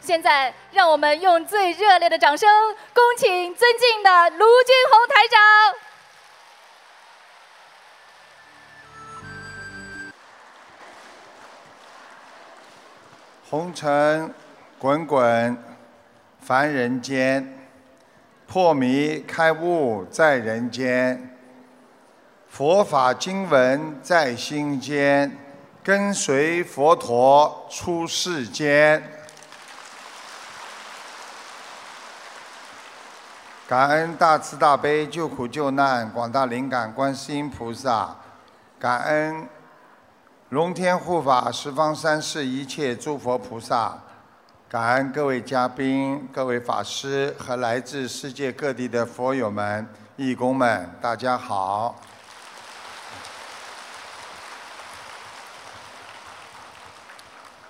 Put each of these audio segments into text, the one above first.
现在，让我们用最热烈的掌声，恭请尊敬的卢军红台长。红尘滚滚，凡人间；破迷开悟在人间。佛法经文在心间，跟随佛陀出世间。感恩大慈大悲救苦救难广大灵感观世音菩萨，感恩龙天护法十方三世一切诸佛菩萨，感恩各位嘉宾、各位法师和来自世界各地的佛友们、义工们，大家好。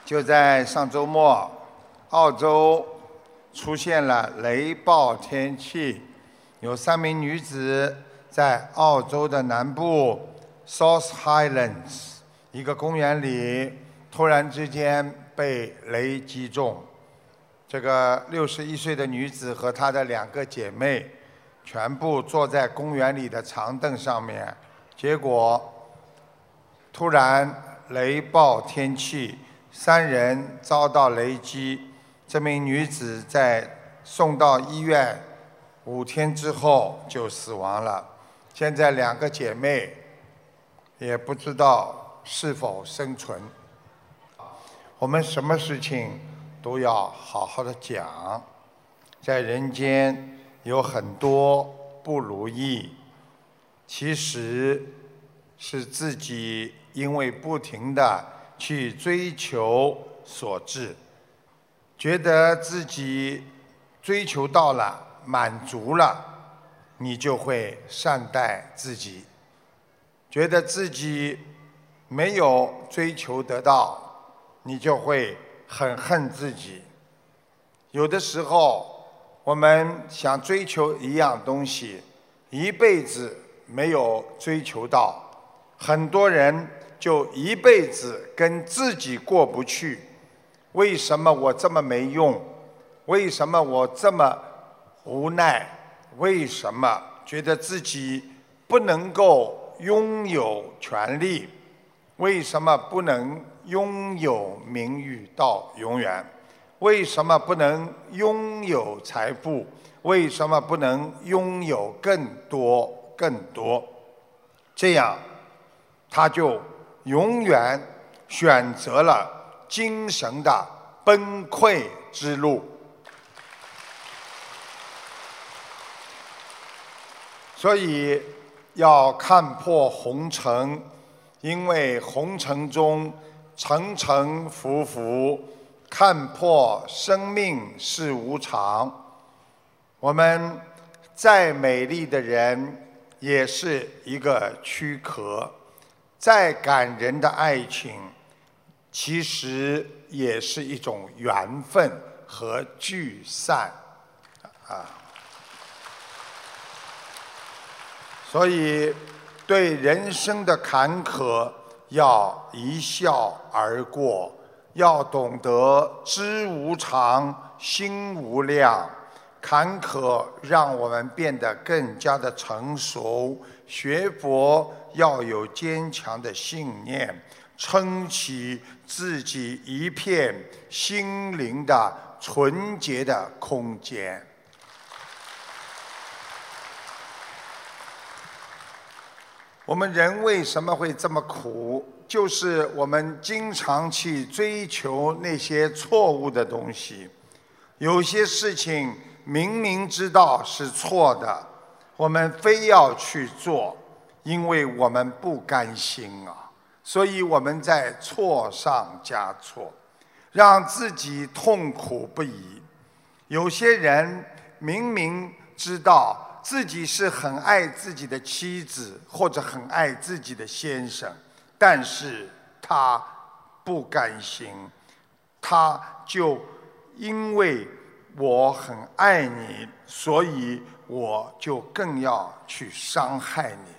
就在上周末，澳洲。出现了雷暴天气，有三名女子在澳洲的南部 South Highlands 一个公园里，突然之间被雷击中。这个六十一岁的女子和她的两个姐妹，全部坐在公园里的长凳上面，结果突然雷暴天气，三人遭到雷击。这名女子在送到医院五天之后就死亡了。现在两个姐妹也不知道是否生存。我们什么事情都要好好的讲。在人间有很多不如意，其实是自己因为不停的去追求所致。觉得自己追求到了满足了，你就会善待自己；觉得自己没有追求得到，你就会很恨自己。有的时候，我们想追求一样东西，一辈子没有追求到，很多人就一辈子跟自己过不去。为什么我这么没用？为什么我这么无奈？为什么觉得自己不能够拥有权利？为什么不能拥有名誉到永远？为什么不能拥有财富？为什么不能拥有更多更多？这样，他就永远选择了。精神的崩溃之路，所以要看破红尘，因为红尘中沉沉浮浮，看破生命是无常。我们再美丽的人，也是一个躯壳；再感人的爱情。其实也是一种缘分和聚散，啊，所以对人生的坎坷要一笑而过，要懂得知无常，心无量。坎坷让我们变得更加的成熟，学佛要有坚强的信念。撑起自己一片心灵的纯洁的空间。我们人为什么会这么苦？就是我们经常去追求那些错误的东西。有些事情明明知道是错的，我们非要去做，因为我们不甘心啊。所以我们在错上加错，让自己痛苦不已。有些人明明知道自己是很爱自己的妻子或者很爱自己的先生，但是他不甘心，他就因为我很爱你，所以我就更要去伤害你。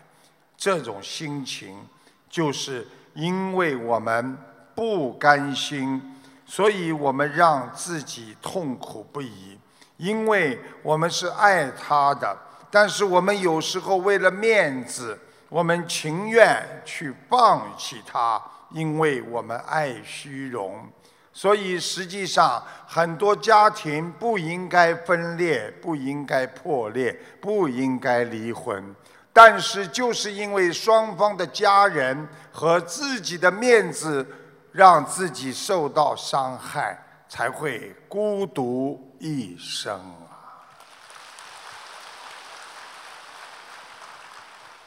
这种心情就是。因为我们不甘心，所以我们让自己痛苦不已，因为我们是爱他的。但是我们有时候为了面子，我们情愿去放弃他，因为我们爱虚荣。所以实际上，很多家庭不应该分裂，不应该破裂，不应该离婚。但是就是因为双方的家人和自己的面子，让自己受到伤害，才会孤独一生啊。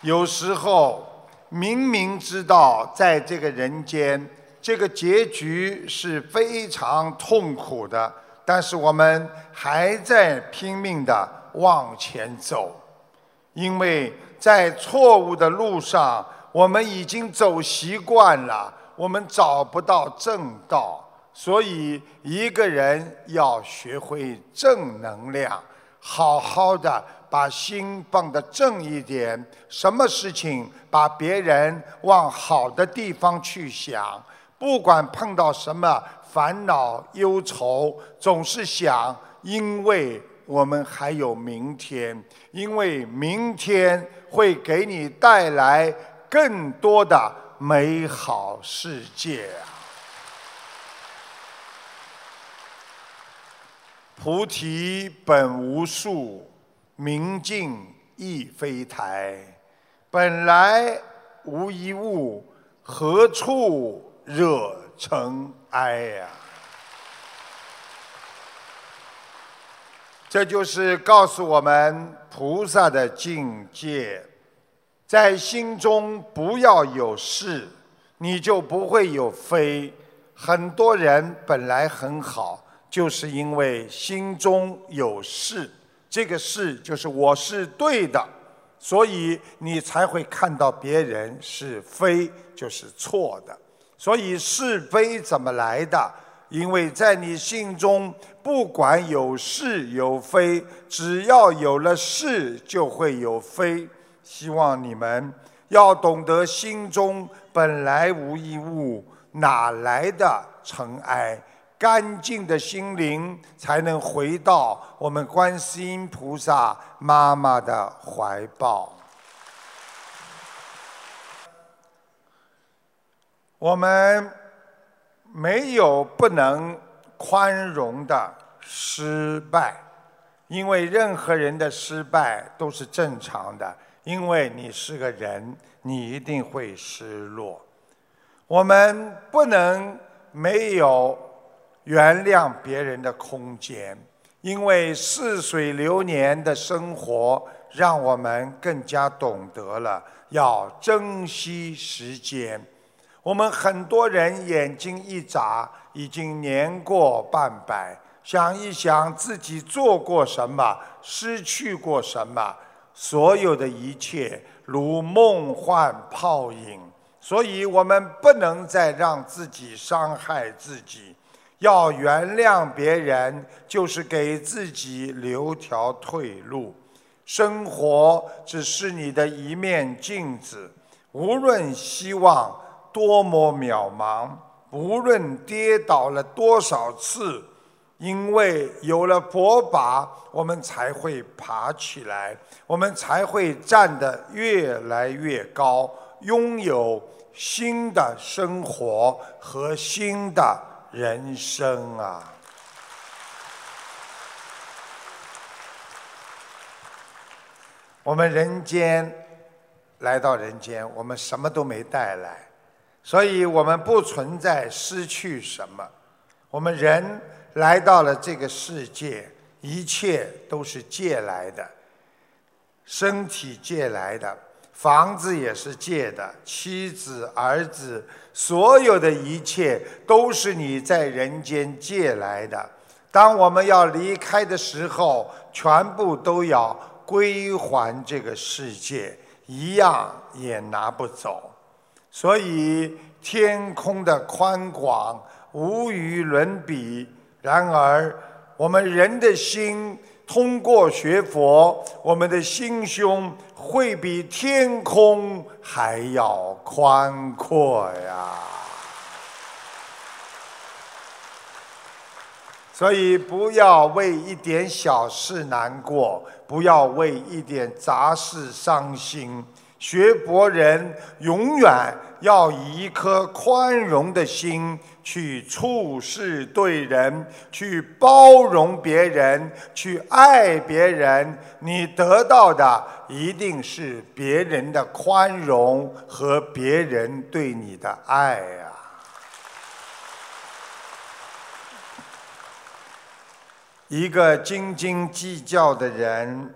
有时候明明知道在这个人间，这个结局是非常痛苦的，但是我们还在拼命的往前走，因为在错误的路上，我们已经走习惯了，我们找不到正道，所以一个人要学会正能量，好好的。把心放得正一点，什么事情把别人往好的地方去想，不管碰到什么烦恼忧愁，总是想，因为我们还有明天，因为明天会给你带来更多的美好世界！菩提本无树。明镜亦非台，本来无一物，何处惹尘埃呀？这就是告诉我们菩萨的境界，在心中不要有事，你就不会有非。很多人本来很好，就是因为心中有事。这个是就是我是对的，所以你才会看到别人是非就是错的。所以是非怎么来的？因为在你心中，不管有是有非，只要有了是，就会有非。希望你们要懂得，心中本来无一物，哪来的尘埃？干净的心灵才能回到我们观世音菩萨妈妈的怀抱。我们没有不能宽容的失败，因为任何人的失败都是正常的，因为你是个人，你一定会失落。我们不能没有。原谅别人的空间，因为似水流年的生活，让我们更加懂得了要珍惜时间。我们很多人眼睛一眨，已经年过半百。想一想自己做过什么，失去过什么，所有的一切如梦幻泡影。所以我们不能再让自己伤害自己。要原谅别人，就是给自己留条退路。生活只是你的一面镜子，无论希望多么渺茫，无论跌倒了多少次，因为有了佛法，我们才会爬起来，我们才会站得越来越高，拥有新的生活和新的。人生啊，我们人间来到人间，我们什么都没带来，所以我们不存在失去什么。我们人来到了这个世界，一切都是借来的，身体借来的。房子也是借的，妻子、儿子，所有的一切都是你在人间借来的。当我们要离开的时候，全部都要归还这个世界，一样也拿不走。所以天空的宽广无与伦比。然而，我们人的心通过学佛，我们的心胸。会比天空还要宽阔呀！所以不要为一点小事难过，不要为一点杂事伤心。学博人永远要以一颗宽容的心去处事对人，去包容别人，去爱别人。你得到的一定是别人的宽容和别人对你的爱呀。一个斤斤计较的人，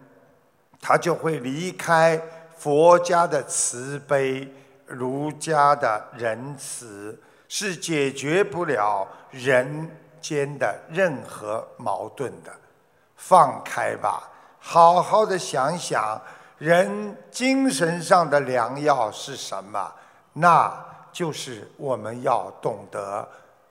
他就会离开。佛家的慈悲，儒家的仁慈，是解决不了人间的任何矛盾的。放开吧，好好的想想，人精神上的良药是什么？那就是我们要懂得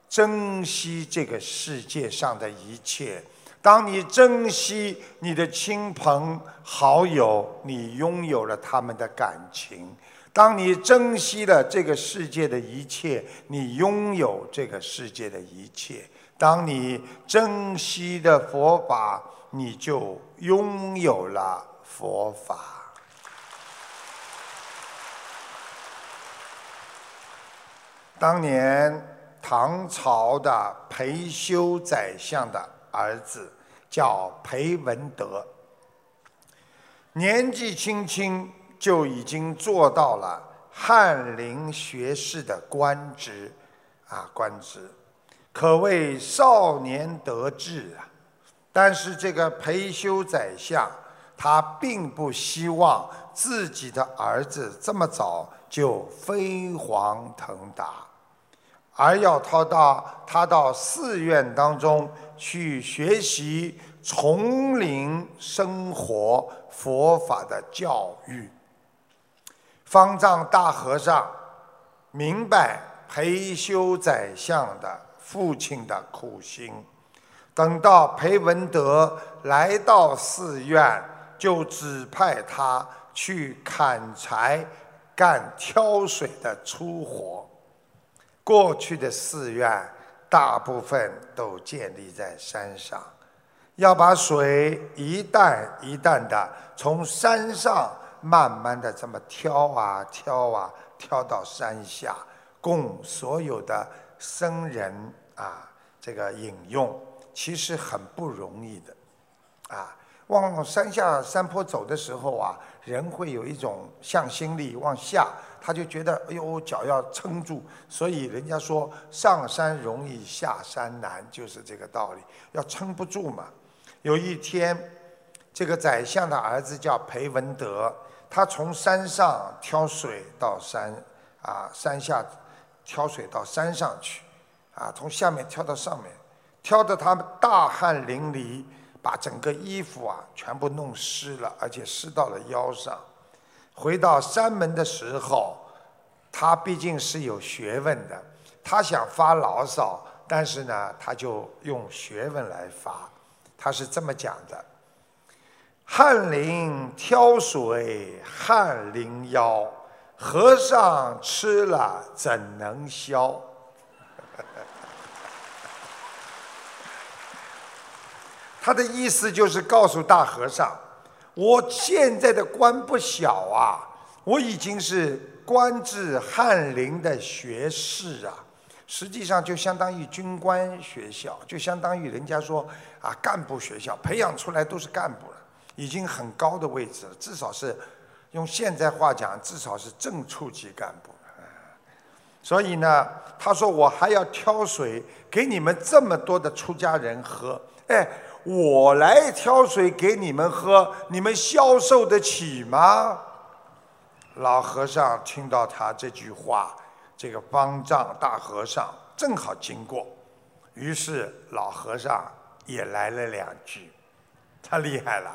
珍惜这个世界上的一切。当你珍惜你的亲朋好友，你拥有了他们的感情；当你珍惜了这个世界的一切，你拥有这个世界的一切；当你珍惜的佛法，你就拥有了佛法。当年唐朝的裴休宰相的。儿子叫裴文德，年纪轻轻就已经做到了翰林学士的官职，啊，官职可谓少年得志啊。但是这个裴修宰相，他并不希望自己的儿子这么早就飞黄腾达。而要他到他到寺院当中去学习丛林生活佛法的教育。方丈大和尚明白裴修宰相的父亲的苦心，等到裴文德来到寺院，就指派他去砍柴、干挑水的粗活。过去的寺院大部分都建立在山上，要把水一担一担的从山上慢慢的这么挑啊挑啊挑到山下，供所有的僧人啊这个饮用，其实很不容易的，啊，往山下山坡走的时候啊，人会有一种向心力往下。他就觉得，哎呦，脚要撑住，所以人家说上山容易下山难，就是这个道理，要撑不住嘛。有一天，这个宰相的儿子叫裴文德，他从山上挑水到山啊山下挑水到山上去，啊从下面挑到上面，挑得他大汗淋漓，把整个衣服啊全部弄湿了，而且湿到了腰上。回到山门的时候，他毕竟是有学问的，他想发牢骚，但是呢，他就用学问来发。他是这么讲的：“翰林挑水翰林腰，和尚吃了怎能消？” 他的意思就是告诉大和尚。我现在的官不小啊，我已经是官至翰林的学士啊，实际上就相当于军官学校，就相当于人家说啊干部学校，培养出来都是干部了，已经很高的位置了，至少是用现在话讲，至少是正处级干部。所以呢，他说我还要挑水给你们这么多的出家人喝，哎。我来挑水给你们喝，你们消受得起吗？老和尚听到他这句话，这个方丈大和尚正好经过，于是老和尚也来了两句，他厉害了，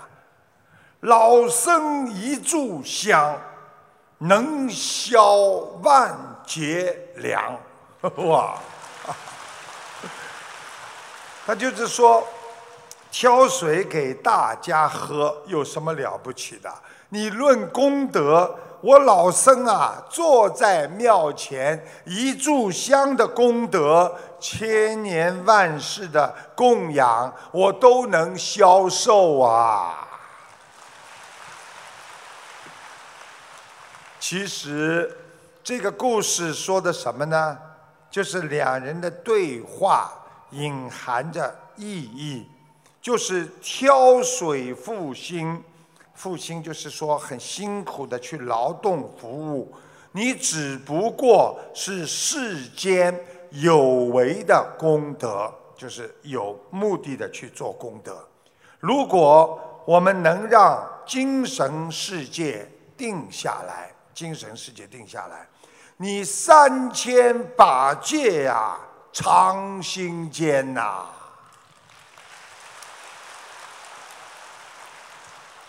老僧一炷香，能消万劫粮，哇！他就是说。挑水给大家喝有什么了不起的？你论功德，我老僧啊，坐在庙前一炷香的功德，千年万世的供养，我都能消受啊。其实，这个故事说的什么呢？就是两人的对话隐含着意义，就是挑水复兴。复兴就是说很辛苦的去劳动服务，你只不过是世间有为的功德，就是有目的的去做功德。如果我们能让精神世界定下来。精神世界定下来，你三千把戒呀，长心间呐。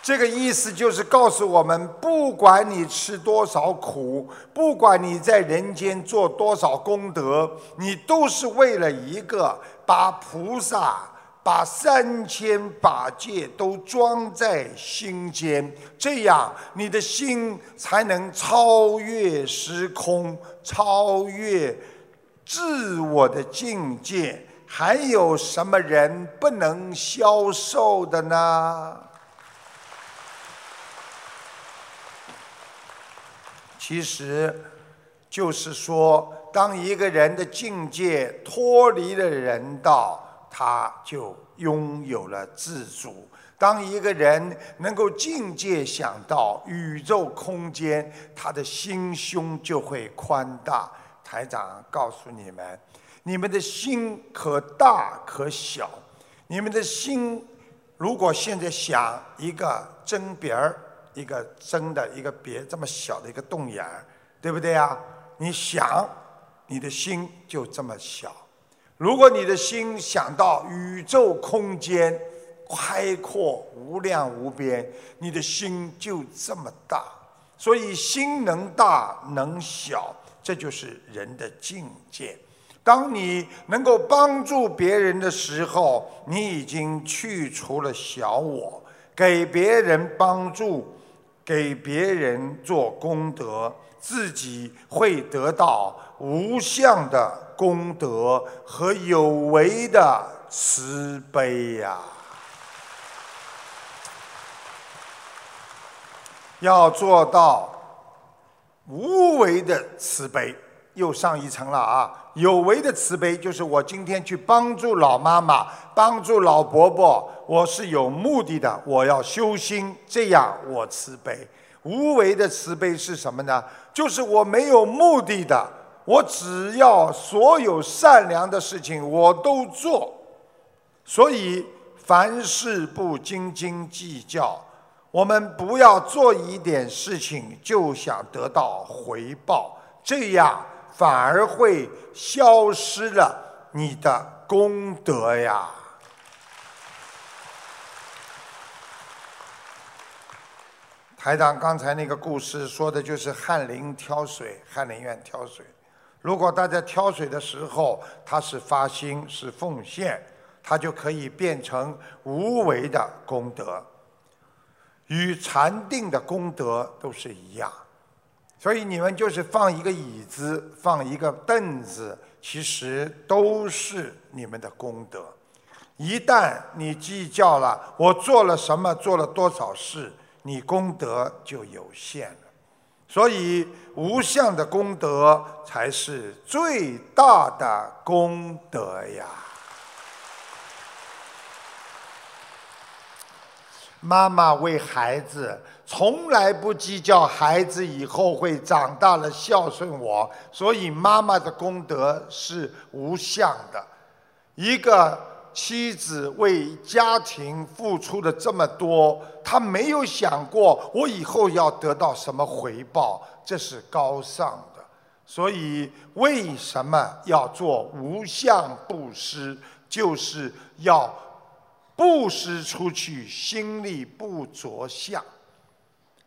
这个意思就是告诉我们，不管你吃多少苦，不管你在人间做多少功德，你都是为了一个把菩萨。把三千把戒都装在心间，这样你的心才能超越时空，超越自我的境界。还有什么人不能消受的呢？其实，就是说，当一个人的境界脱离了人道。他就拥有了自主。当一个人能够境界想到宇宙空间，他的心胸就会宽大。台长告诉你们，你们的心可大可小。你们的心，如果现在想一个针鼻儿，一个针的一个别这么小的一个洞眼儿，对不对呀？你想，你的心就这么小。如果你的心想到宇宙空间开阔无量无边，你的心就这么大。所以心能大能小，这就是人的境界。当你能够帮助别人的时候，你已经去除了小我，给别人帮助，给别人做功德，自己会得到无相的。功德和有为的慈悲呀，要做到无为的慈悲，又上一层了啊！有为的慈悲就是我今天去帮助老妈妈、帮助老伯伯，我是有目的的，我要修心，这样我慈悲。无为的慈悲是什么呢？就是我没有目的的。我只要所有善良的事情我都做，所以凡事不斤斤计较。我们不要做一点事情就想得到回报，这样反而会消失了你的功德呀。台长刚才那个故事说的就是翰林挑水，翰林院挑水。如果大家挑水的时候，他是发心是奉献，他就可以变成无为的功德，与禅定的功德都是一样。所以你们就是放一个椅子，放一个凳子，其实都是你们的功德。一旦你计较了，我做了什么，做了多少事，你功德就有限了。所以，无相的功德才是最大的功德呀！妈妈为孩子，从来不计较孩子以后会长大了孝顺我，所以妈妈的功德是无相的。一个。妻子为家庭付出了这么多，她没有想过我以后要得到什么回报，这是高尚的。所以，为什么要做无相布施？就是要布施出去，心里不着相。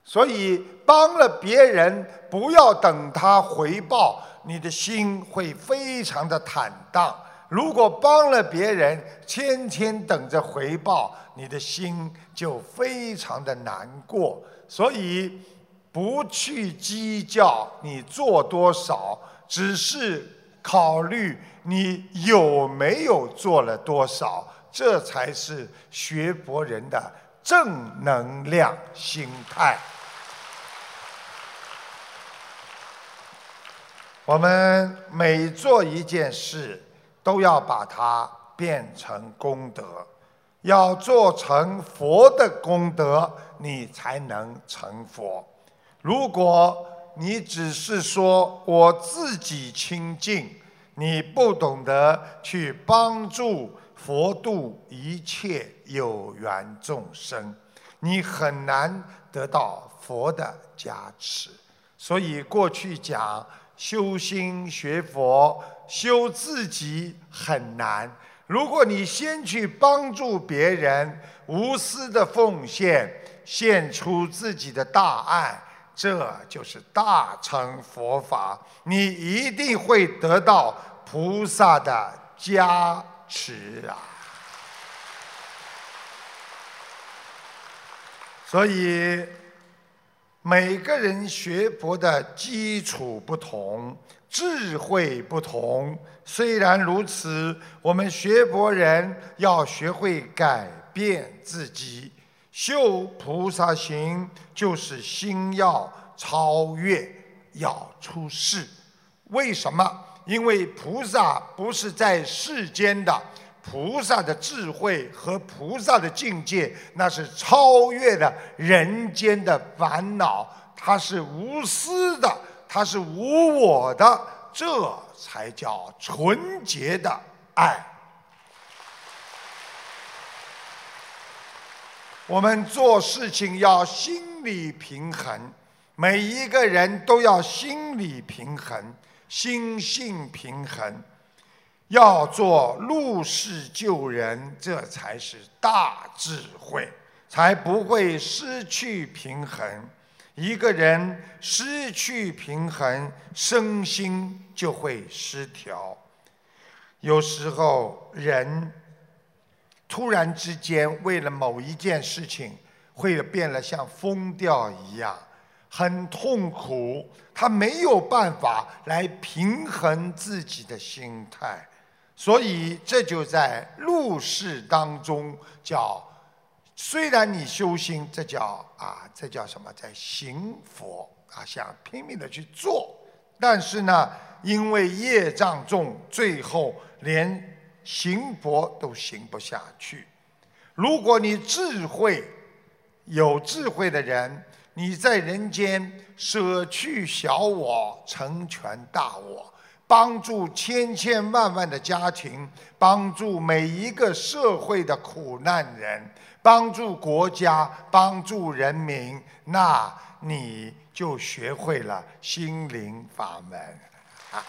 所以，帮了别人，不要等他回报，你的心会非常的坦荡。如果帮了别人，天天等着回报，你的心就非常的难过。所以，不去计较你做多少，只是考虑你有没有做了多少，这才是学佛人的正能量心态。我们每做一件事，都要把它变成功德，要做成佛的功德，你才能成佛。如果你只是说我自己清净，你不懂得去帮助佛度一切有缘众生，你很难得到佛的加持。所以过去讲。修心学佛，修自己很难。如果你先去帮助别人，无私的奉献，献出自己的大爱，这就是大乘佛法。你一定会得到菩萨的加持啊！所以。每个人学佛的基础不同，智慧不同。虽然如此，我们学佛人要学会改变自己，修菩萨行，就是心要超越，要出世。为什么？因为菩萨不是在世间的。菩萨的智慧和菩萨的境界，那是超越了人间的烦恼，它是无私的，它是无我的，这才叫纯洁的爱。我们做事情要心理平衡，每一个人都要心理平衡，心性平衡。要做入世救人，这才是大智慧，才不会失去平衡。一个人失去平衡，身心就会失调。有时候人突然之间为了某一件事情，会变得像疯掉一样，很痛苦。他没有办法来平衡自己的心态。所以这就在入世当中叫，虽然你修心，这叫啊，这叫什么？在行佛啊，想拼命的去做，但是呢，因为业障重，最后连行佛都行不下去。如果你智慧有智慧的人，你在人间舍去小我，成全大我。帮助千千万万的家庭，帮助每一个社会的苦难人，帮助国家，帮助人民，那你就学会了心灵法门。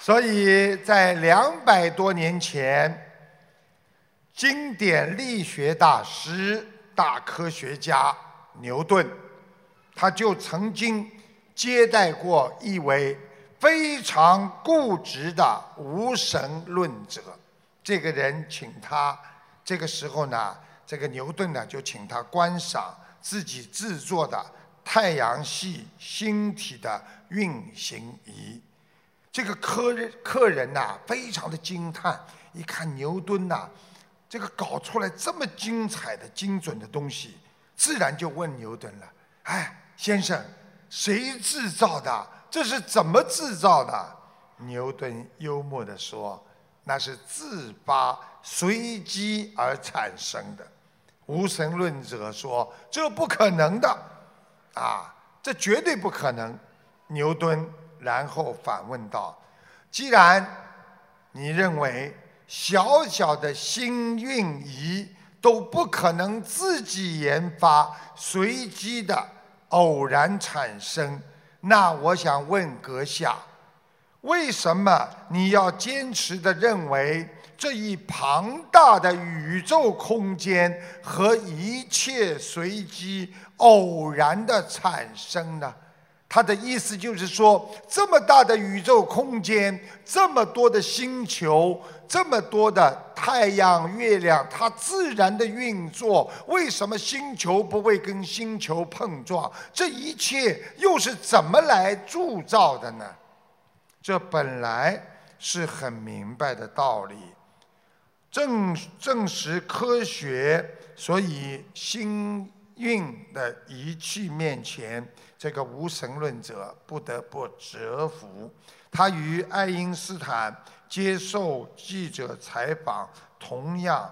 所以在两百多年前，经典力学大师、大科学家牛顿，他就曾经。接待过一位非常固执的无神论者，这个人请他，这个时候呢，这个牛顿呢就请他观赏自己制作的太阳系星体的运行仪。这个客人客人呐非常的惊叹，一看牛顿呐，这个搞出来这么精彩的精准的东西，自然就问牛顿了：“哎，先生。”谁制造的？这是怎么制造的？牛顿幽默地说：“那是自发、随机而产生的。”无神论者说：“这不可能的，啊，这绝对不可能。”牛顿然后反问道：“既然你认为小小的星运仪都不可能自己研发、随机的？”偶然产生，那我想问阁下，为什么你要坚持的认为这一庞大的宇宙空间和一切随机偶然的产生呢？他的意思就是说，这么大的宇宙空间，这么多的星球，这么多的太阳、月亮，它自然的运作，为什么星球不会跟星球碰撞？这一切又是怎么来铸造的呢？这本来是很明白的道理。证证实科学，所以星运的仪器面前，这个无神论者不得不折服。他与爱因斯坦接受记者采访，同样，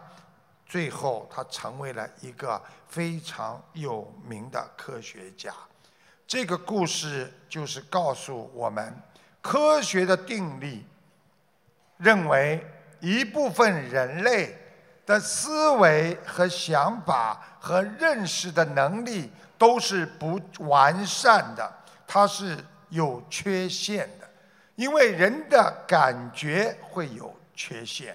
最后他成为了一个非常有名的科学家。这个故事就是告诉我们，科学的定律认为。一部分人类的思维和想法和认识的能力都是不完善的，它是有缺陷的，因为人的感觉会有缺陷，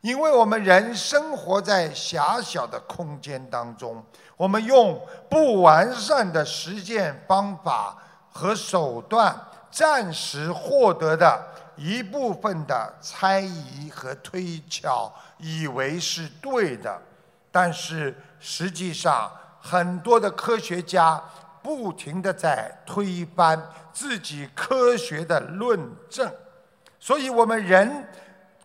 因为我们人生活在狭小的空间当中，我们用不完善的实践方法和手段，暂时获得的。一部分的猜疑和推敲，以为是对的，但是实际上很多的科学家不停的在推翻自己科学的论证，所以我们人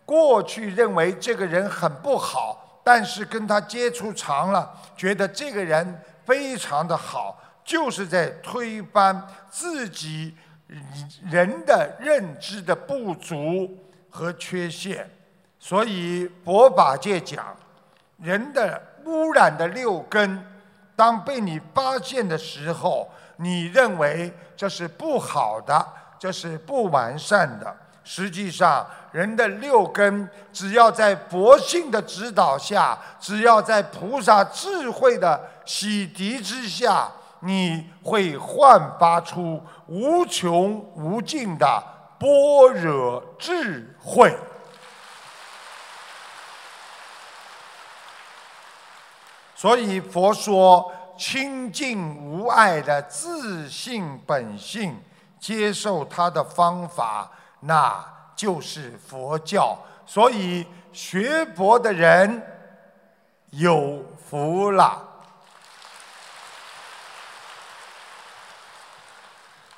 过去认为这个人很不好，但是跟他接触长了，觉得这个人非常的好，就是在推翻自己。人的认知的不足和缺陷，所以佛法界讲，人的污染的六根，当被你发现的时候，你认为这是不好的，这是不完善的。实际上，人的六根，只要在佛性的指导下，只要在菩萨智慧的洗涤之下。你会焕发出无穷无尽的般若智慧。所以佛说清净无碍的自信本性，接受他的方法，那就是佛教。所以学佛的人有福了。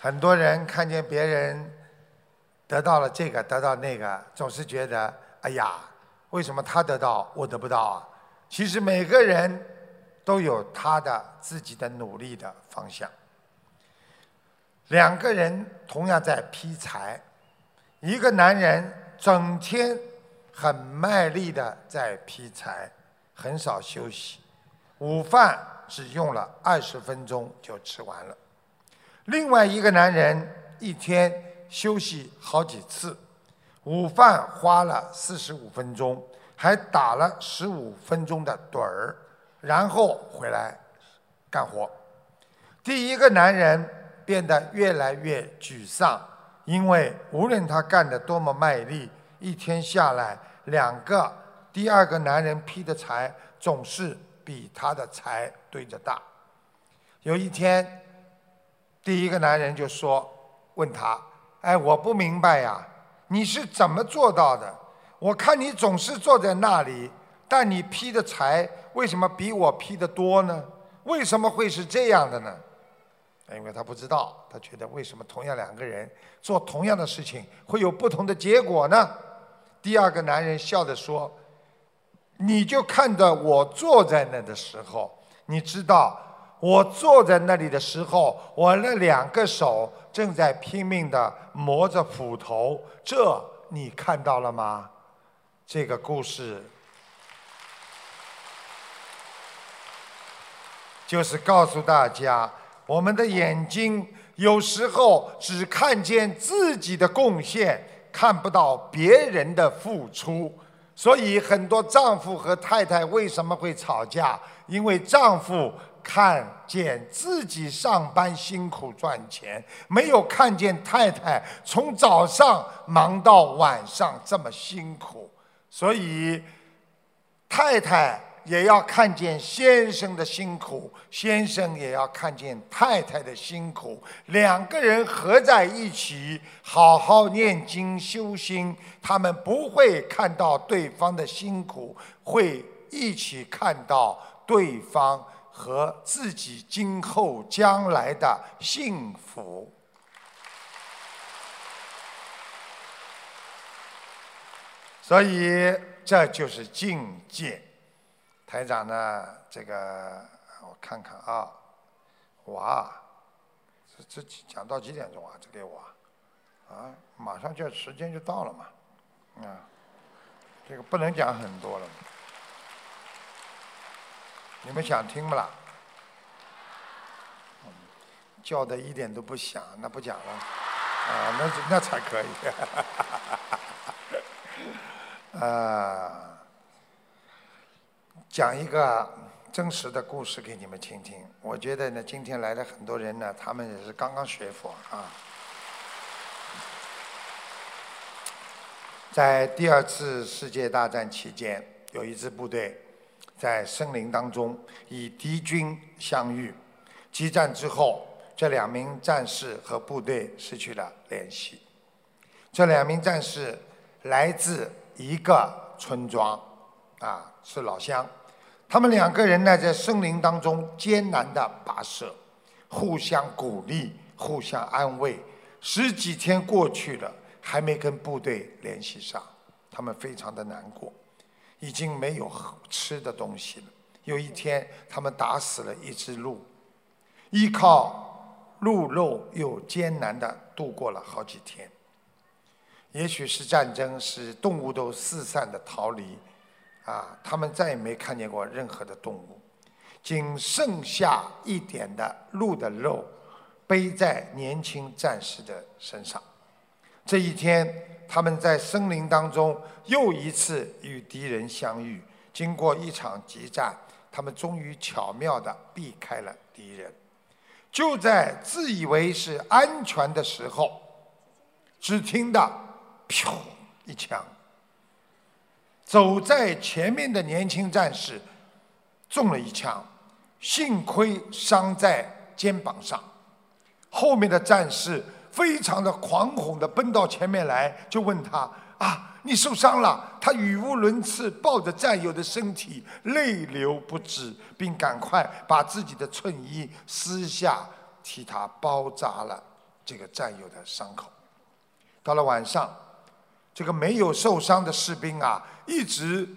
很多人看见别人得到了这个，得到那个，总是觉得哎呀，为什么他得到我得不到啊？其实每个人都有他的自己的努力的方向。两个人同样在劈柴，一个男人整天很卖力的在劈柴，很少休息，午饭只用了二十分钟就吃完了。另外一个男人一天休息好几次，午饭花了四十五分钟，还打了十五分钟的盹儿，然后回来干活。第一个男人变得越来越沮丧，因为无论他干得多么卖力，一天下来，两个第二个男人劈的柴总是比他的柴堆着大。有一天。第一个男人就说：“问他，哎，我不明白呀，你是怎么做到的？我看你总是坐在那里，但你劈的柴为什么比我劈的多呢？为什么会是这样的呢？因为他不知道，他觉得为什么同样两个人做同样的事情会有不同的结果呢？”第二个男人笑着说：“你就看着我坐在那的时候，你知道。”我坐在那里的时候，我那两个手正在拼命地磨着斧头，这你看到了吗？这个故事就是告诉大家，我们的眼睛有时候只看见自己的贡献，看不到别人的付出。所以，很多丈夫和太太为什么会吵架？因为丈夫。看见自己上班辛苦赚钱，没有看见太太从早上忙到晚上这么辛苦，所以太太也要看见先生的辛苦，先生也要看见太太的辛苦，两个人合在一起，好好念经修心，他们不会看到对方的辛苦，会一起看到对方和自己今后将来的幸福。所以这就是境界。台长呢，这个我看看啊，哇，这这讲到几点钟啊？这给我啊，马上就时间就到了嘛，啊，这个不能讲很多了。你们想听不啦？叫的一点都不响，那不讲了，啊，那那才可以。啊，讲一个真实的故事给你们听听。我觉得呢，今天来的很多人呢，他们也是刚刚学佛啊。在第二次世界大战期间，有一支部队在森林当中与敌军相遇，激战之后，这两名战士和部队失去了联系。这两名战士来自。一个村庄，啊，是老乡。他们两个人呢，在森林当中艰难的跋涉，互相鼓励，互相安慰。十几天过去了，还没跟部队联系上，他们非常的难过，已经没有吃的东西了。有一天，他们打死了一只鹿，依靠鹿肉，又艰难的度过了好几天。也许是战争使动物都四散的逃离，啊，他们再也没看见过任何的动物，仅剩下一点的鹿的肉背在年轻战士的身上。这一天，他们在森林当中又一次与敌人相遇。经过一场激战，他们终于巧妙地避开了敌人。就在自以为是安全的时候，只听到。噗！一枪，走在前面的年轻战士中了一枪，幸亏伤在肩膀上。后面的战士非常的狂吼的奔到前面来，就问他：“啊，你受伤了？”他语无伦次，抱着战友的身体，泪流不止，并赶快把自己的衬衣撕下，替他包扎了这个战友的伤口。到了晚上。这个没有受伤的士兵啊，一直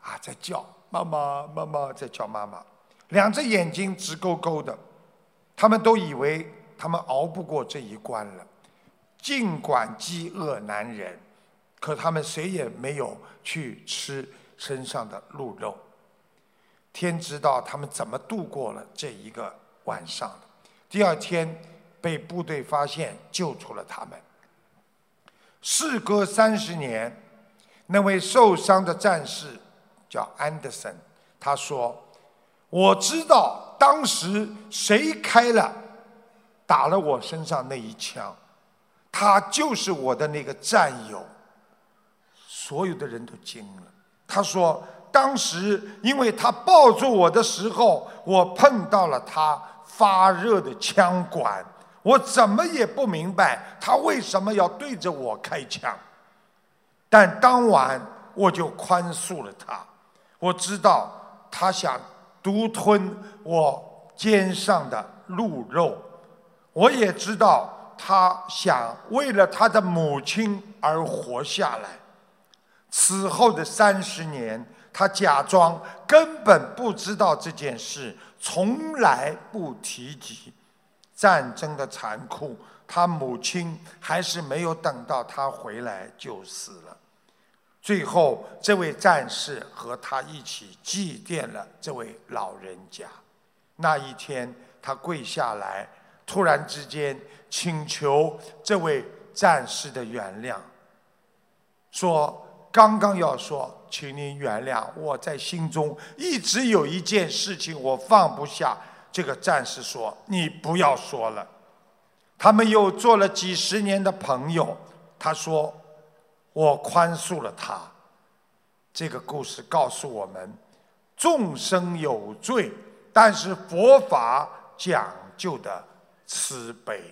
啊在叫妈妈，妈妈在叫妈妈，两只眼睛直勾勾的。他们都以为他们熬不过这一关了，尽管饥饿难忍，可他们谁也没有去吃身上的鹿肉。天知道他们怎么度过了这一个晚上。第二天被部队发现，救出了他们。事隔三十年，那位受伤的战士叫安德森。他说：“我知道当时谁开了打了我身上那一枪，他就是我的那个战友。”所有的人都惊了。他说：“当时因为他抱住我的时候，我碰到了他发热的枪管。”我怎么也不明白他为什么要对着我开枪，但当晚我就宽恕了他。我知道他想独吞我肩上的鹿肉，我也知道他想为了他的母亲而活下来。此后的三十年，他假装根本不知道这件事，从来不提及。战争的残酷，他母亲还是没有等到他回来就死了。最后，这位战士和他一起祭奠了这位老人家。那一天，他跪下来，突然之间请求这位战士的原谅，说：“刚刚要说，请您原谅，我在心中一直有一件事情我放不下。”这个战士说：“你不要说了。”他们又做了几十年的朋友。他说：“我宽恕了他。”这个故事告诉我们，众生有罪，但是佛法讲究的慈悲。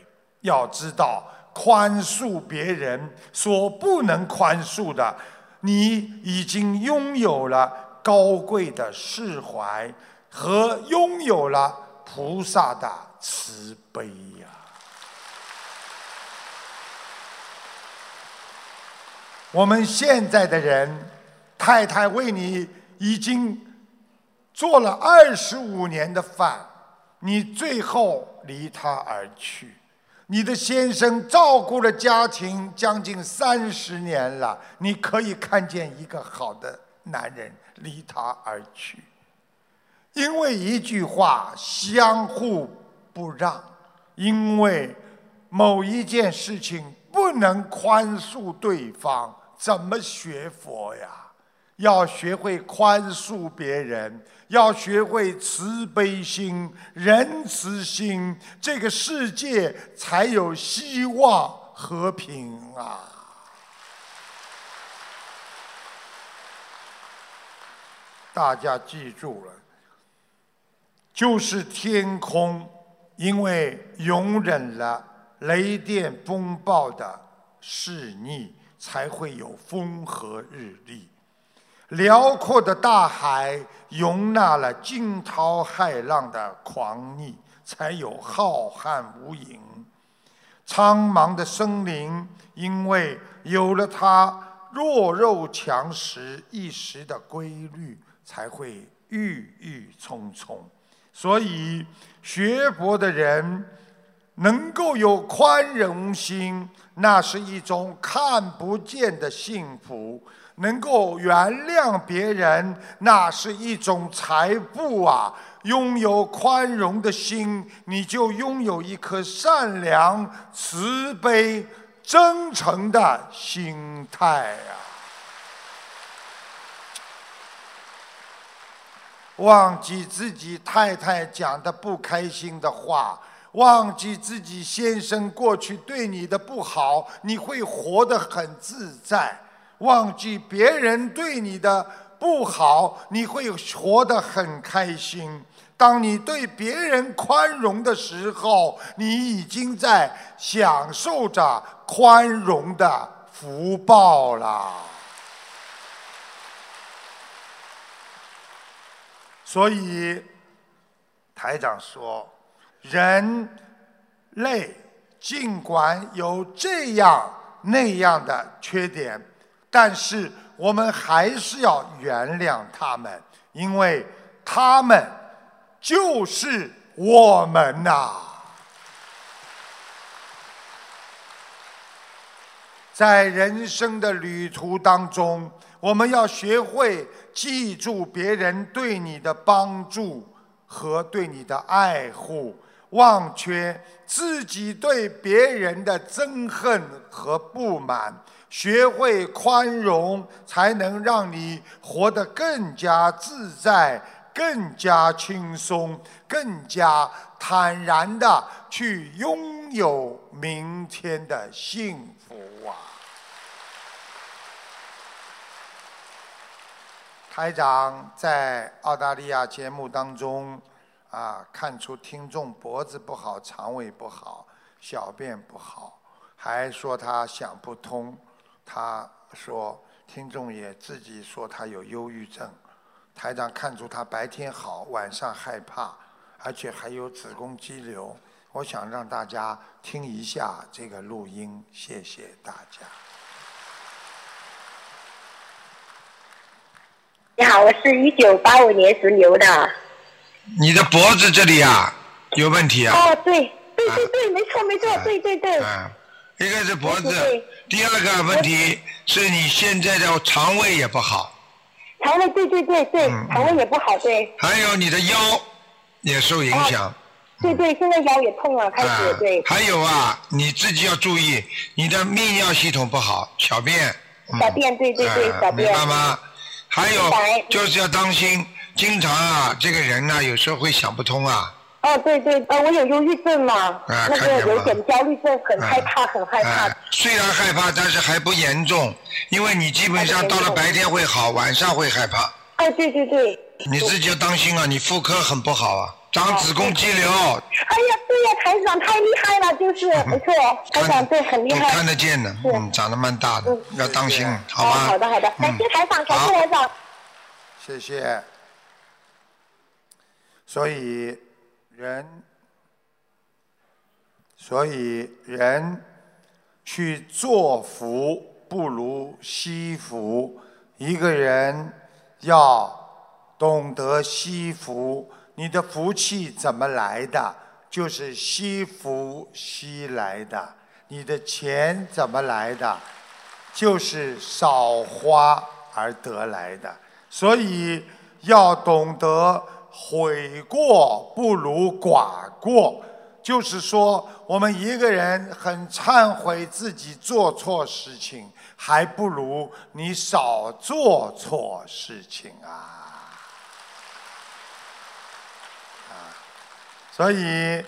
要知道，宽恕别人所不能宽恕的，你已经拥有了高贵的释怀和拥有了菩萨的慈悲呀。我们现在的人，太太为你已经做了二十五年的饭，你最后离他而去。你的先生照顾了家庭将近三十年了，你可以看见一个好的男人离他而去，因为一句话相互不让，因为某一件事情不能宽恕对方，怎么学佛呀？要学会宽恕别人，要学会慈悲心、仁慈心，这个世界才有希望和平啊！大家记住了，就是天空，因为容忍了雷电风暴的肆逆，才会有风和日丽。辽阔的大海容纳了惊涛骇浪的狂逆，才有浩瀚无垠；苍茫的森林，因为有了它弱肉强食一时的规律，才会郁郁葱葱。所以，学佛的人能够有宽容心，那是一种看不见的幸福。能够原谅别人，那是一种财富啊！拥有宽容的心，你就拥有一颗善良、慈悲、真诚的心态啊！忘记自己太太讲的不开心的话，忘记自己先生过去对你的不好，你会活得很自在。忘记别人对你的不好，你会活得很开心。当你对别人宽容的时候，你已经在享受着宽容的福报了。所以，台长说，人类尽管有这样那样的缺点。但是我们还是要原谅他们，因为他们就是我们呐。在人生的旅途当中，我们要学会记住别人对你的帮助和对你的爱护，忘却自己对别人的憎恨和不满。学会宽容，才能让你活得更加自在、更加轻松、更加坦然的去拥有明天的幸福啊！台长在澳大利亚节目当中啊，看出听众脖子不好、肠胃不好、小便不好，还说他想不通。他说：“听众也自己说他有忧郁症，台长看出他白天好，晚上害怕，而且还有子宫肌瘤。我想让大家听一下这个录音，谢谢大家。”你好，我是一九八五年属牛的。你的脖子这里啊有问题啊？哦，对，对对对，没错没错，对对对。一个是脖子，第二个问题是你现在的肠胃也不好。肠胃对对对对，肠胃也不好对。还有你的腰也受影响。对对，现在腰也痛了，开始对。还有啊，你自己要注意，你的泌尿系统不好，小便。小便对对对，小便。明白吗？还有就是要当心，经常啊，这个人呢有时候会想不通啊。哦，对对，呃，我有忧郁症嘛，啊那个有点焦虑症，很害怕，很害怕。虽然害怕，但是还不严重，因为你基本上到了白天会好，晚上会害怕。哎，对对对。你自己要当心啊，你妇科很不好啊，长子宫肌瘤。哎呀，对呀，台长太厉害了，就是 没错，台长对很厉害。看得见的，嗯，长得蛮大的，要当心，好吧？好的好的，感谢台长，感谢台长。谢谢。所以人，所以人去做福不如惜福。一个人要懂得惜福，你的福气怎么来的？就是惜福惜来的。你的钱怎么来的？就是少花而得来的。所以要懂得。悔过不如寡过，就是说，我们一个人很忏悔自己做错事情，还不如你少做错事情啊！啊，所以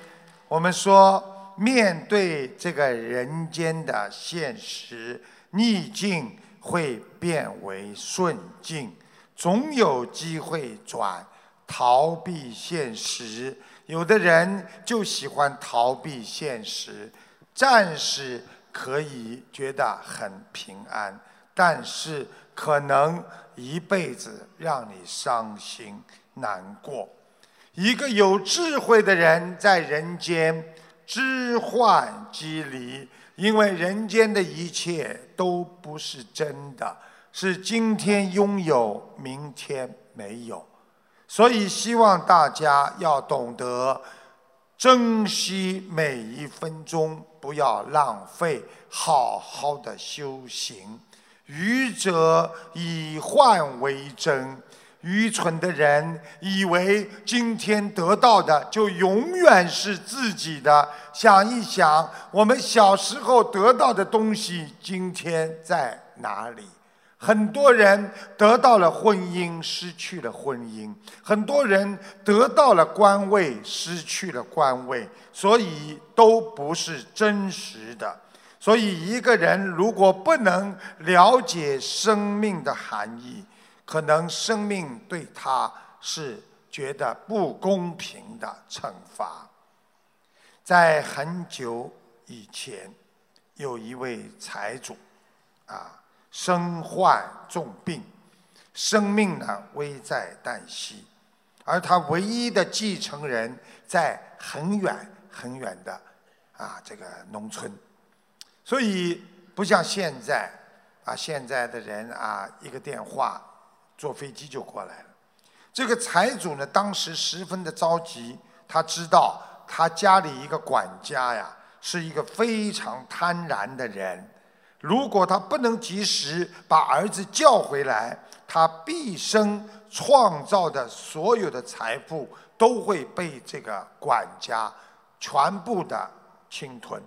我们说，面对这个人间的现实，逆境会变为顺境，总有机会转。逃避现实，有的人就喜欢逃避现实，暂时可以觉得很平安，但是可能一辈子让你伤心难过。一个有智慧的人在人间知幻即离，因为人间的一切都不是真的，是今天拥有，明天没有。所以，希望大家要懂得珍惜每一分钟，不要浪费，好好的修行。愚者以幻为真，愚蠢的人以为今天得到的就永远是自己的。想一想，我们小时候得到的东西，今天在哪里？很多人得到了婚姻，失去了婚姻；很多人得到了官位，失去了官位，所以都不是真实的。所以，一个人如果不能了解生命的含义，可能生命对他是觉得不公平的惩罚。在很久以前，有一位财主，啊。身患重病，生命呢危在旦夕，而他唯一的继承人在很远很远的啊这个农村，所以不像现在啊现在的人啊一个电话坐飞机就过来了。这个财主呢当时十分的着急，他知道他家里一个管家呀是一个非常贪婪的人。如果他不能及时把儿子叫回来，他毕生创造的所有的财富都会被这个管家全部的侵吞。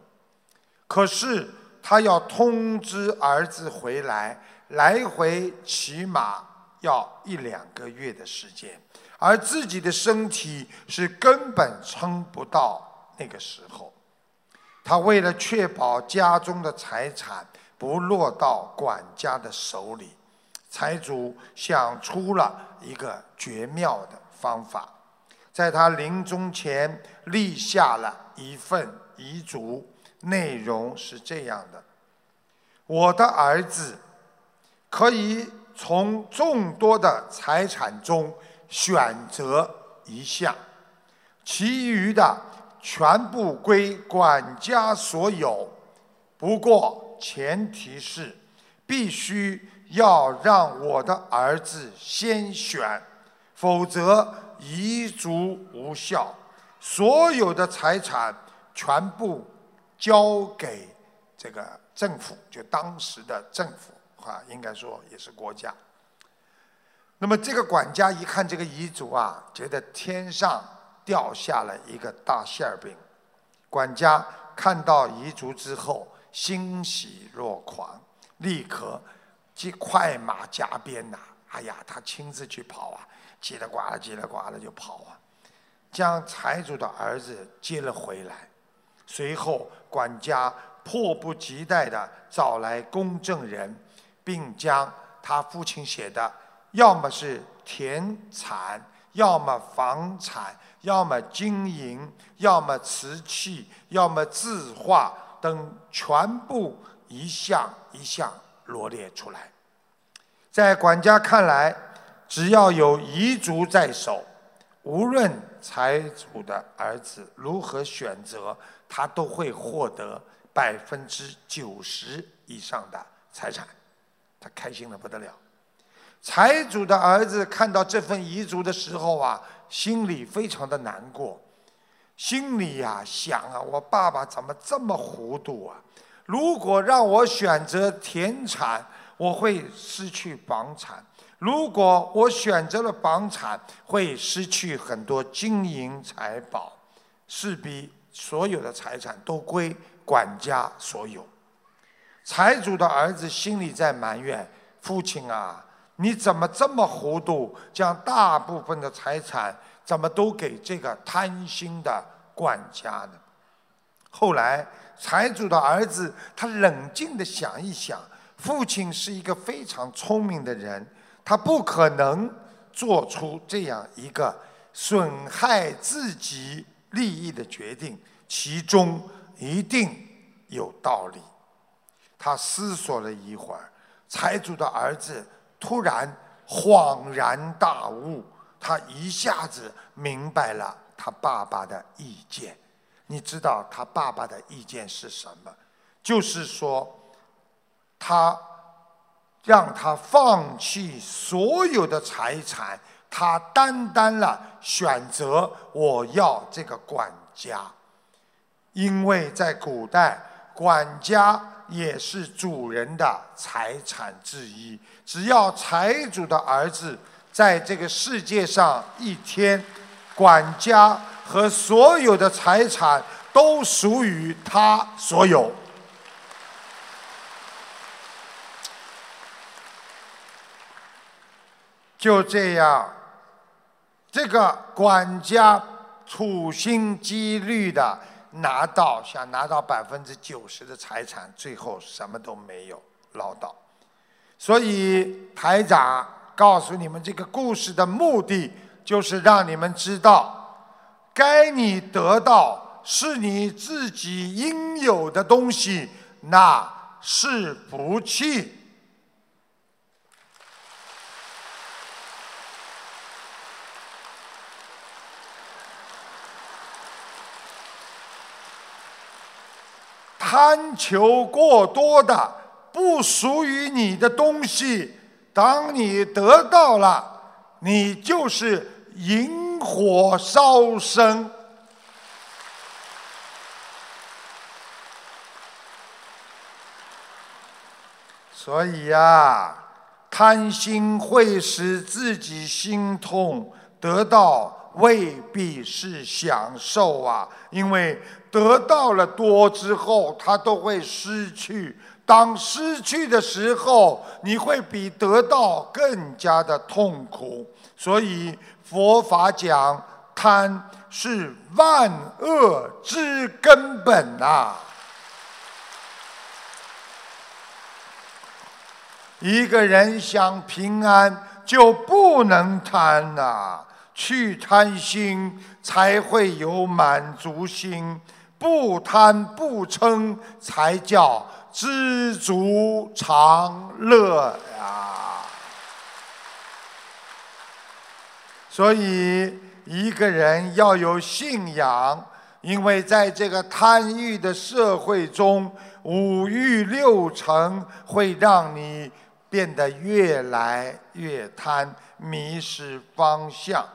可是他要通知儿子回来，来回起码要一两个月的时间，而自己的身体是根本撑不到那个时候。他为了确保家中的财产。不落到管家的手里，财主想出了一个绝妙的方法，在他临终前立下了一份遗嘱，内容是这样的：我的儿子可以从众多的财产中选择一项，其余的全部归管家所有。不过。前提是必须要让我的儿子先选，否则遗嘱无效。所有的财产全部交给这个政府，就当时的政府啊，应该说也是国家。那么这个管家一看这个遗嘱啊，觉得天上掉下了一个大馅儿饼。管家看到遗嘱之后。欣喜若狂，立刻即快马加鞭呐！哎呀，他亲自去跑啊，叽里呱啦，叽里呱啦就跑啊，将财主的儿子接了回来。随后，管家迫不及待地找来公证人，并将他父亲写的要么是田产，要么房产，要么经营，要么瓷器，要么字画等，全部一项一项罗列出来。在管家看来，只要有遗嘱在手，无论财主的儿子如何选择，他都会获得百分之九十以上的财产，他开心的不得了。财主的儿子看到这份遗嘱的时候啊，心里非常的难过，心里呀想啊，我爸爸怎么这么糊涂啊？如果让我选择田产，我会失去房产；如果我选择了房产，会失去很多金银财宝，势必所有的财产都归管家所有。财主的儿子心里在埋怨父亲啊。你怎么这么糊涂，将大部分的财产怎么都给这个贪心的管家呢？后来财主的儿子他冷静的想一想，父亲是一个非常聪明的人，他不可能做出这样一个损害自己利益的决定，其中一定有道理。他思索了一会儿，财主的儿子。突然恍然大悟，他一下子明白了他爸爸的意见。你知道他爸爸的意见是什么？就是说，他让他放弃所有的财产，他单单了选择我要这个管家，因为在古代，管家。也是主人的财产之一。只要财主的儿子在这个世界上一天，管家和所有的财产都属于他所有。就这样，这个管家处心积虑的。拿到想拿到百分之九十的财产，最后什么都没有捞到。所以台长告诉你们这个故事的目的，就是让你们知道，该你得到是你自己应有的东西，那是福气。贪求过多的不属于你的东西，当你得到了，你就是引火烧身。所以呀，贪心会使自己心痛，得到未必是享受啊，因为。得到了多之后，他都会失去。当失去的时候，你会比得到更加的痛苦。所以佛法讲，贪是万恶之根本呐。一个人想平安，就不能贪呐。去贪心，才会有满足心。不贪不嗔，才叫知足常乐呀。所以，一个人要有信仰，因为在这个贪欲的社会中，五欲六尘会让你变得越来越贪，迷失方向。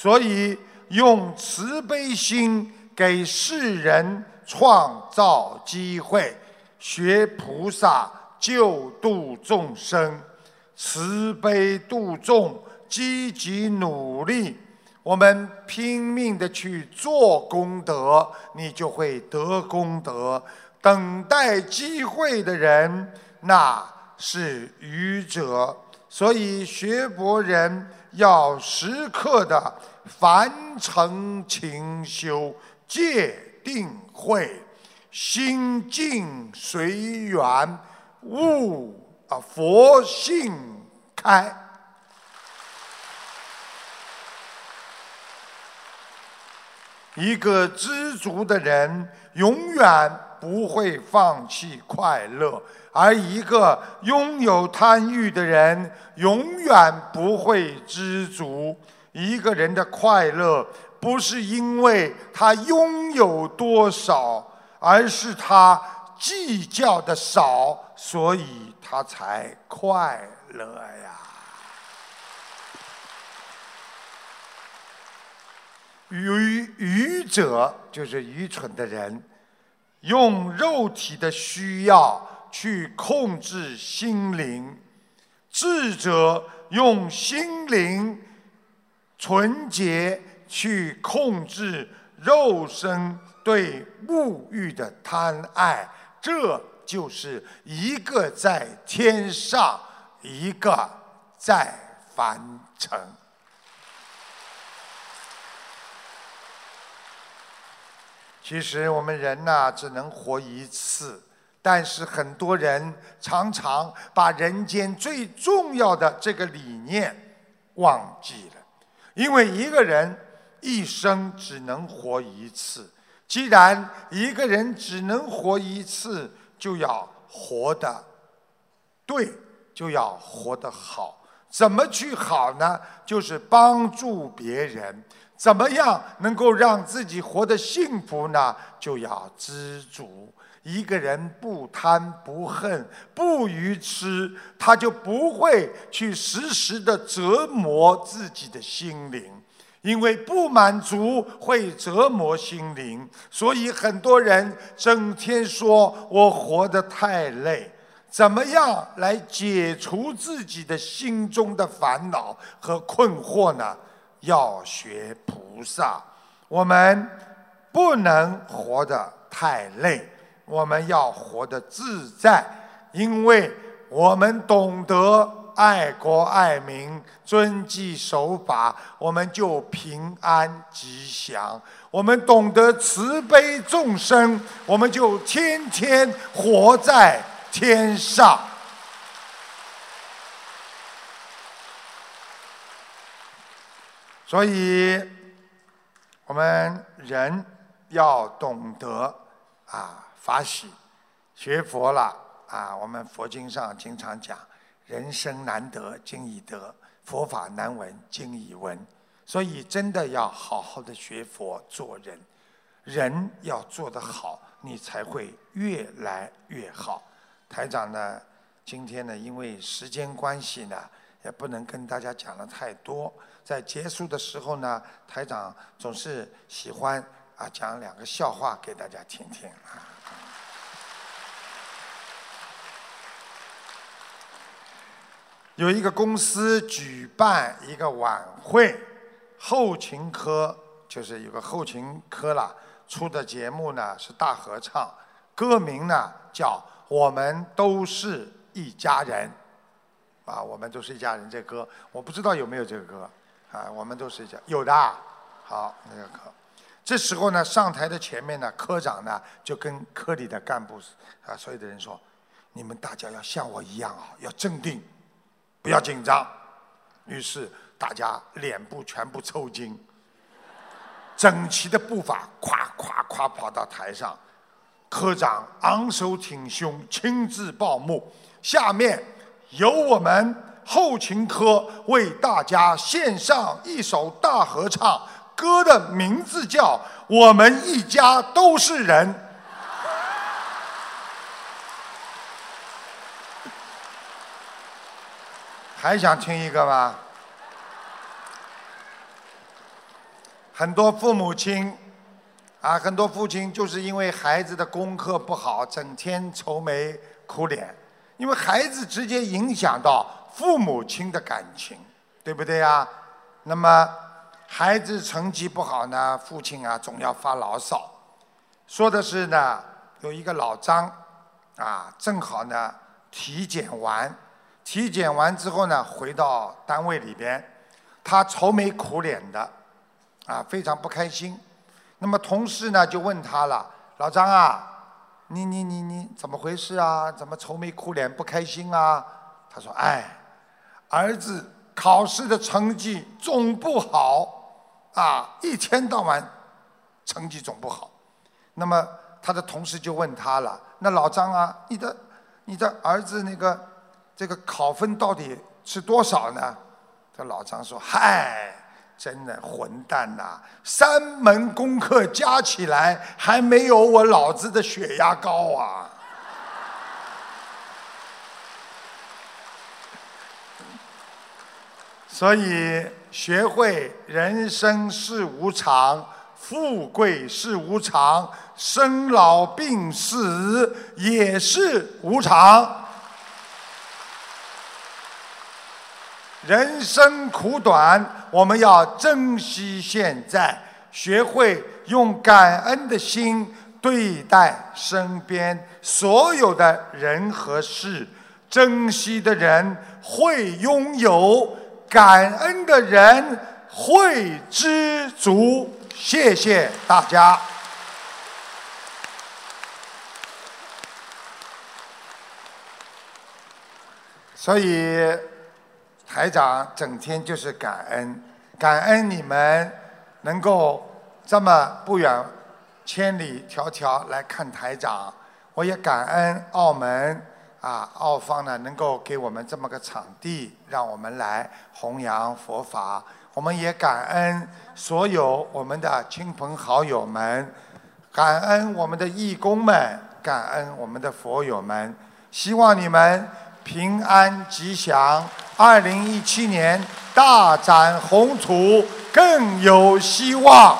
所以，用慈悲心。给世人创造机会，学菩萨救度众生，慈悲度众，积极努力，我们拼命的去做功德，你就会得功德。等待机会的人，那是愚者。所以学佛人要时刻的凡成勤修戒定慧，心静随缘，悟啊佛性开。一个知足的人，永远不会放弃快乐；而一个拥有贪欲的人，永远不会知足。一个人的快乐不是因为他拥有多少，而是他计较的少，所以他才快乐呀。愚愚者就是愚蠢的人，用肉体的需要去控制心灵；智者用心灵纯洁去控制肉身对物欲的贪爱。这就是一个在天上，一个在凡尘。其实我们人呐，只能活一次，但是很多人常常把人间最重要的这个理念忘记了。因为一个人一生只能活一次，既然一个人只能活一次，就要活得对，就要活得好。怎么去好呢？就是帮助别人。怎么样能够让自己活得幸福呢？就要知足。一个人不贪不恨不愚痴，他就不会去时时的折磨自己的心灵，因为不满足会折磨心灵。所以很多人整天说我活得太累。怎么样来解除自己的心中的烦恼和困惑呢？要学菩萨，我们不能活得太累，我们要活得自在，因为我们懂得爱国爱民、遵纪守法，我们就平安吉祥；我们懂得慈悲众生，我们就天天活在天上。所以，我们人要懂得啊法喜，学佛了啊。我们佛经上经常讲，人生难得经已得，佛法难闻经已闻。所以，真的要好好的学佛做人，人要做得好，你才会越来越好。台长呢，今天呢，因为时间关系呢，也不能跟大家讲的太多。在结束的时候呢，台长总是喜欢啊讲两个笑话给大家听听。有一个公司举办一个晚会，后勤科就是有个后勤科了，出的节目呢是大合唱，歌名呢叫《我们都是一家人》，啊，我们都是一家人这歌，我不知道有没有这个歌。啊，我们都是这样，有的。好，那个科，这时候呢，上台的前面呢，科长呢就跟科里的干部啊，所有的人说：“你们大家要像我一样啊，要镇定，不要紧张。”于是大家脸部全部抽筋，整齐的步伐，咵咵咵跑到台上。科长昂首挺胸，亲自报幕。下面由我们。后勤科为大家献上一首大合唱，歌的名字叫《我们一家都是人》。还想听一个吗？很多父母亲啊，很多父亲就是因为孩子的功课不好，整天愁眉苦脸，因为孩子直接影响到。父母亲的感情，对不对呀？那么孩子成绩不好呢，父亲啊总要发牢骚，说的是呢，有一个老张，啊，正好呢体检完，体检完之后呢回到单位里边，他愁眉苦脸的，啊，非常不开心。那么同事呢就问他了，老张啊，你你你你怎么回事啊？怎么愁眉苦脸不开心啊？他说，哎。儿子考试的成绩总不好，啊，一天到晚成绩总不好。那么他的同事就问他了：“那老张啊，你的你的儿子那个这个考分到底是多少呢？”这老张说：“嗨，真的混蛋呐！三门功课加起来还没有我老子的血压高啊！”所以学会人生是无常，富贵是无常，生老病死也是无常。人生苦短，我们要珍惜现在，学会用感恩的心对待身边所有的人和事。珍惜的人会拥有，感恩的人会知足。谢谢大家。所以。台长整天就是感恩，感恩你们能够这么不远千里迢迢来看台长，我也感恩澳门啊澳方呢能够给我们这么个场地，让我们来弘扬佛法。我们也感恩所有我们的亲朋好友们，感恩我们的义工们，感恩我们的佛友们，希望你们平安吉祥。二零一七年大展宏图，更有希望。